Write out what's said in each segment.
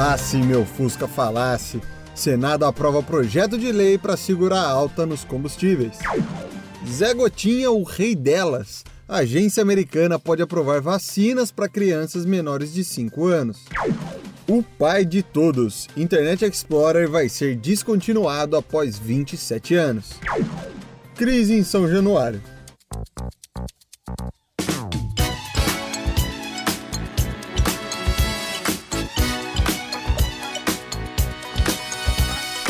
Ah, se meu Fusca falasse! Senado aprova projeto de lei para segurar alta nos combustíveis. Zé Gotinha, o rei delas. A agência americana pode aprovar vacinas para crianças menores de 5 anos. O pai de todos, Internet Explorer vai ser descontinuado após 27 anos. Crise em São Januário.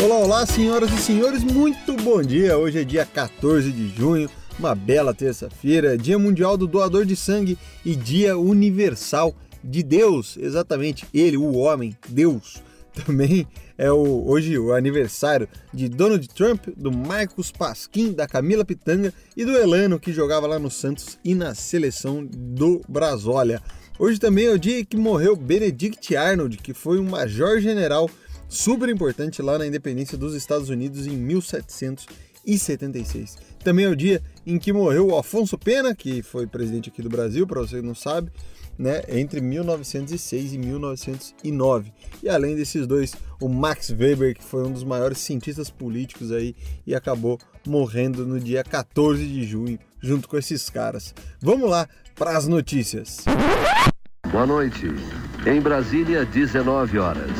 Olá, olá, senhoras e senhores, muito bom dia. Hoje é dia 14 de junho, uma bela terça-feira, Dia Mundial do Doador de Sangue e Dia Universal de Deus, exatamente, ele, o homem, Deus. Também é o, hoje o aniversário de Donald Trump, do Marcos Pasquim, da Camila Pitanga e do Elano, que jogava lá no Santos e na seleção do Brasólia. Hoje também é o dia que morreu Benedict Arnold, que foi um major-general super importante lá na independência dos Estados Unidos em 1776. Também é o dia em que morreu o Afonso Pena, que foi presidente aqui do Brasil, para você que não sabe, né, entre 1906 e 1909. E além desses dois, o Max Weber, que foi um dos maiores cientistas políticos aí e acabou morrendo no dia 14 de junho, junto com esses caras. Vamos lá para as notícias. Boa noite. Em Brasília, 19 horas.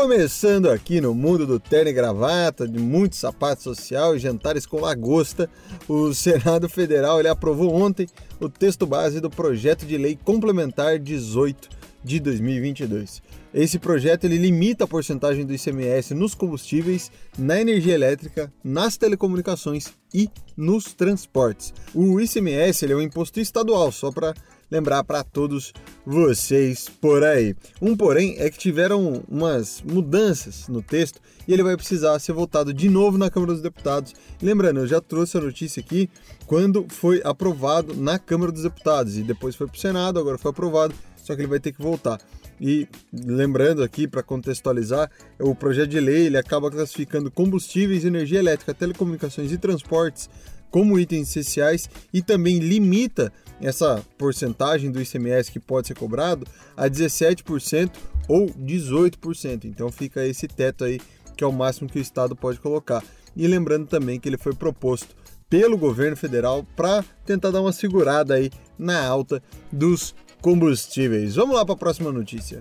Começando aqui no mundo do terno e gravata, de muito sapato social e jantares com lagosta, o Senado Federal ele aprovou ontem o texto base do projeto de lei complementar 18 de 2022. Esse projeto ele limita a porcentagem do ICMS nos combustíveis, na energia elétrica, nas telecomunicações e nos transportes. O ICMS ele é um imposto estadual, só para lembrar para todos vocês por aí. Um porém é que tiveram umas mudanças no texto e ele vai precisar ser votado de novo na Câmara dos Deputados. Lembrando, eu já trouxe a notícia aqui quando foi aprovado na Câmara dos Deputados e depois foi para o Senado, agora foi aprovado, só que ele vai ter que voltar. E lembrando aqui para contextualizar, o projeto de lei ele acaba classificando combustíveis, energia elétrica, telecomunicações e transportes como itens essenciais e também limita essa porcentagem do ICMS que pode ser cobrado a 17% ou 18%. Então fica esse teto aí que é o máximo que o estado pode colocar. E lembrando também que ele foi proposto pelo governo federal para tentar dar uma segurada aí na alta dos combustíveis. Vamos lá para a próxima notícia.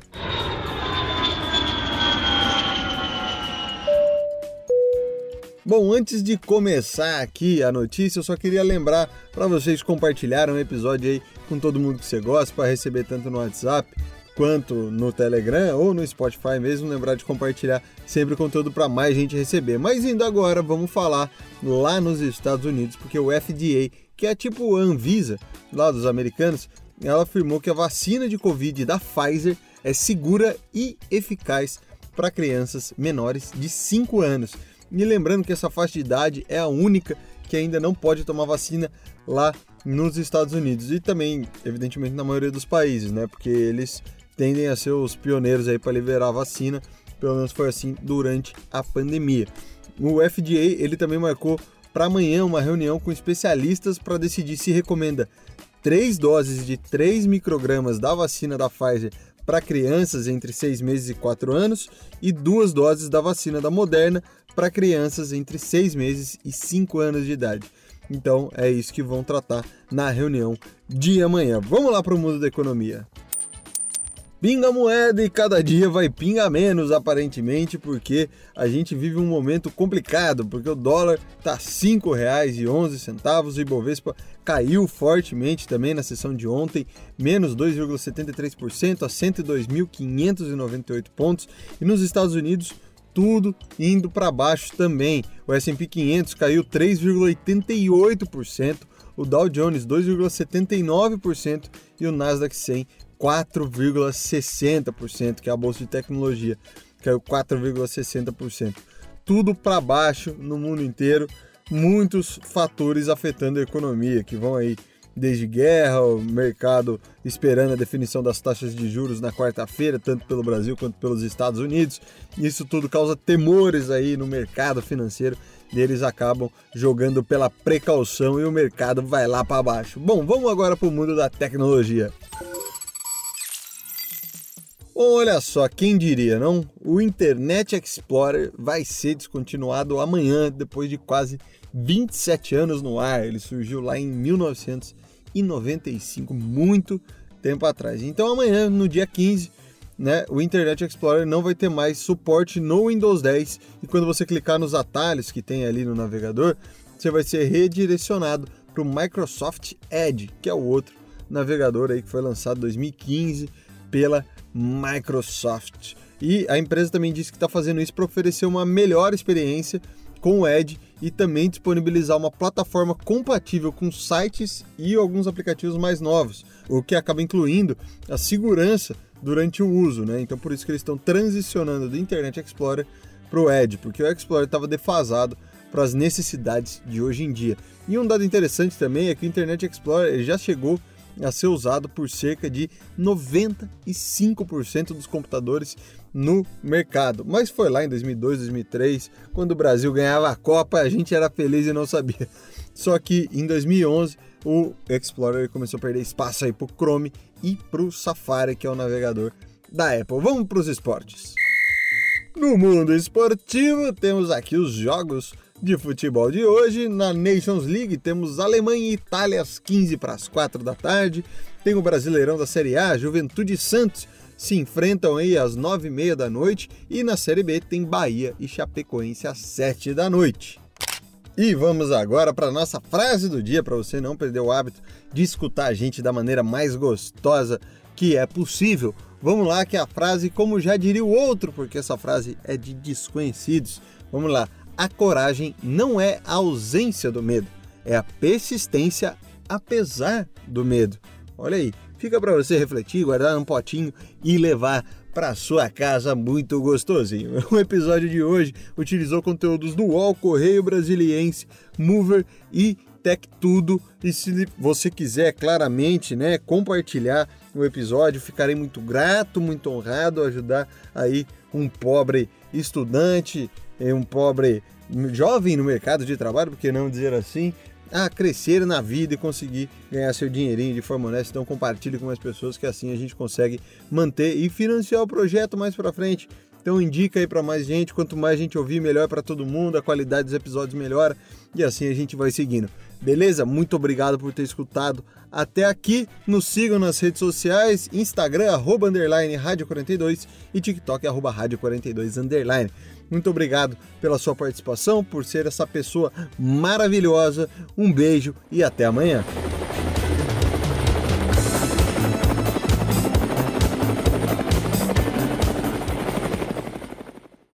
Bom, antes de começar aqui a notícia, eu só queria lembrar para vocês compartilharem um episódio aí com todo mundo que você gosta para receber tanto no WhatsApp quanto no Telegram ou no Spotify mesmo, lembrar de compartilhar sempre o conteúdo para mais gente receber. Mas indo agora, vamos falar lá nos Estados Unidos, porque o FDA, que é tipo a Anvisa lá dos americanos, ela afirmou que a vacina de Covid da Pfizer é segura e eficaz para crianças menores de 5 anos. E lembrando que essa faixa de idade é a única que ainda não pode tomar vacina lá nos Estados Unidos e também, evidentemente, na maioria dos países, né? Porque eles tendem a ser os pioneiros aí para liberar a vacina, pelo menos foi assim durante a pandemia. O FDA ele também marcou para amanhã uma reunião com especialistas para decidir se recomenda três doses de 3 microgramas da vacina da Pfizer para crianças entre 6 meses e 4 anos e duas doses da vacina da Moderna para crianças entre 6 meses e 5 anos de idade. Então é isso que vão tratar na reunião de amanhã. Vamos lá para o mundo da economia. Pinga moeda e cada dia vai pingar menos, aparentemente, porque a gente vive um momento complicado, porque o dólar está R$ 5,11 e o Ibovespa caiu fortemente também na sessão de ontem, menos 2,73% a 102.598 pontos. E nos Estados Unidos, tudo indo para baixo também. O S&P 500 caiu 3,88%, o Dow Jones 2,79% e o Nasdaq 100 4,60%, que é a bolsa de tecnologia, caiu 4,60%. Tudo para baixo no mundo inteiro, muitos fatores afetando a economia que vão aí desde guerra, o mercado esperando a definição das taxas de juros na quarta-feira, tanto pelo Brasil quanto pelos Estados Unidos. Isso tudo causa temores aí no mercado financeiro e eles acabam jogando pela precaução e o mercado vai lá para baixo. Bom, vamos agora para o mundo da tecnologia. Olha só, quem diria, não? O Internet Explorer vai ser descontinuado amanhã, depois de quase 27 anos no ar. Ele surgiu lá em 1995, muito tempo atrás. Então amanhã, no dia 15, né, o Internet Explorer não vai ter mais suporte no Windows 10 e quando você clicar nos atalhos que tem ali no navegador, você vai ser redirecionado para o Microsoft Edge, que é o outro navegador aí que foi lançado em 2015 pela Microsoft. E a empresa também disse que está fazendo isso para oferecer uma melhor experiência com o Edge e também disponibilizar uma plataforma compatível com sites e alguns aplicativos mais novos, o que acaba incluindo a segurança durante o uso, né? Então por isso que eles estão transicionando do Internet Explorer para o Edge, porque o Explorer estava defasado para as necessidades de hoje em dia. E um dado interessante também é que o Internet Explorer já chegou a ser usado por cerca de 95% dos computadores no mercado. Mas foi lá em 2002, 2003, quando o Brasil ganhava a Copa, a gente era feliz e não sabia. Só que em 2011 o Explorer começou a perder espaço aí para o Chrome e para o Safari, que é o navegador da Apple. Vamos para os esportes. No mundo esportivo, temos aqui os jogos de futebol de hoje. Na Nations League temos Alemanha e Itália às 15 para as 4 da tarde. Tem o Brasileirão da Série A, Juventude e Santos se enfrentam aí às 9 e meia da noite. E na Série B tem Bahia e Chapecoense às 7 da noite. E vamos agora para nossa frase do dia, para você não perder o hábito de escutar a gente da maneira mais gostosa que é possível. Vamos lá, que é a frase, como já diria o outro, porque essa frase é de desconhecidos. Vamos lá a coragem não é a ausência do medo, é a persistência apesar do medo. Olha aí, fica para você refletir, guardar num potinho e levar para sua casa muito gostosinho. O episódio de hoje utilizou conteúdos do UOL, Correio Brasiliense, Mover e Tech Tudo. E se você quiser claramente, né, compartilhar o episódio, ficarei muito grato, muito honrado ajudar aí um pobre estudante um pobre jovem no mercado de trabalho, por que não dizer assim, a crescer na vida e conseguir ganhar seu dinheirinho de forma honesta. Então compartilhe com mais pessoas que assim a gente consegue manter e financiar o projeto mais para frente. Então indica aí para mais gente, quanto mais gente ouvir, melhor para todo mundo, a qualidade dos episódios melhora e assim a gente vai seguindo. Beleza? Muito obrigado por ter escutado até aqui. Nos sigam nas redes sociais, Instagram, arroba, underline, rádio 42 e TikTok, arroba, rádio 42, underline. Muito obrigado pela sua participação, por ser essa pessoa maravilhosa. Um beijo e até amanhã.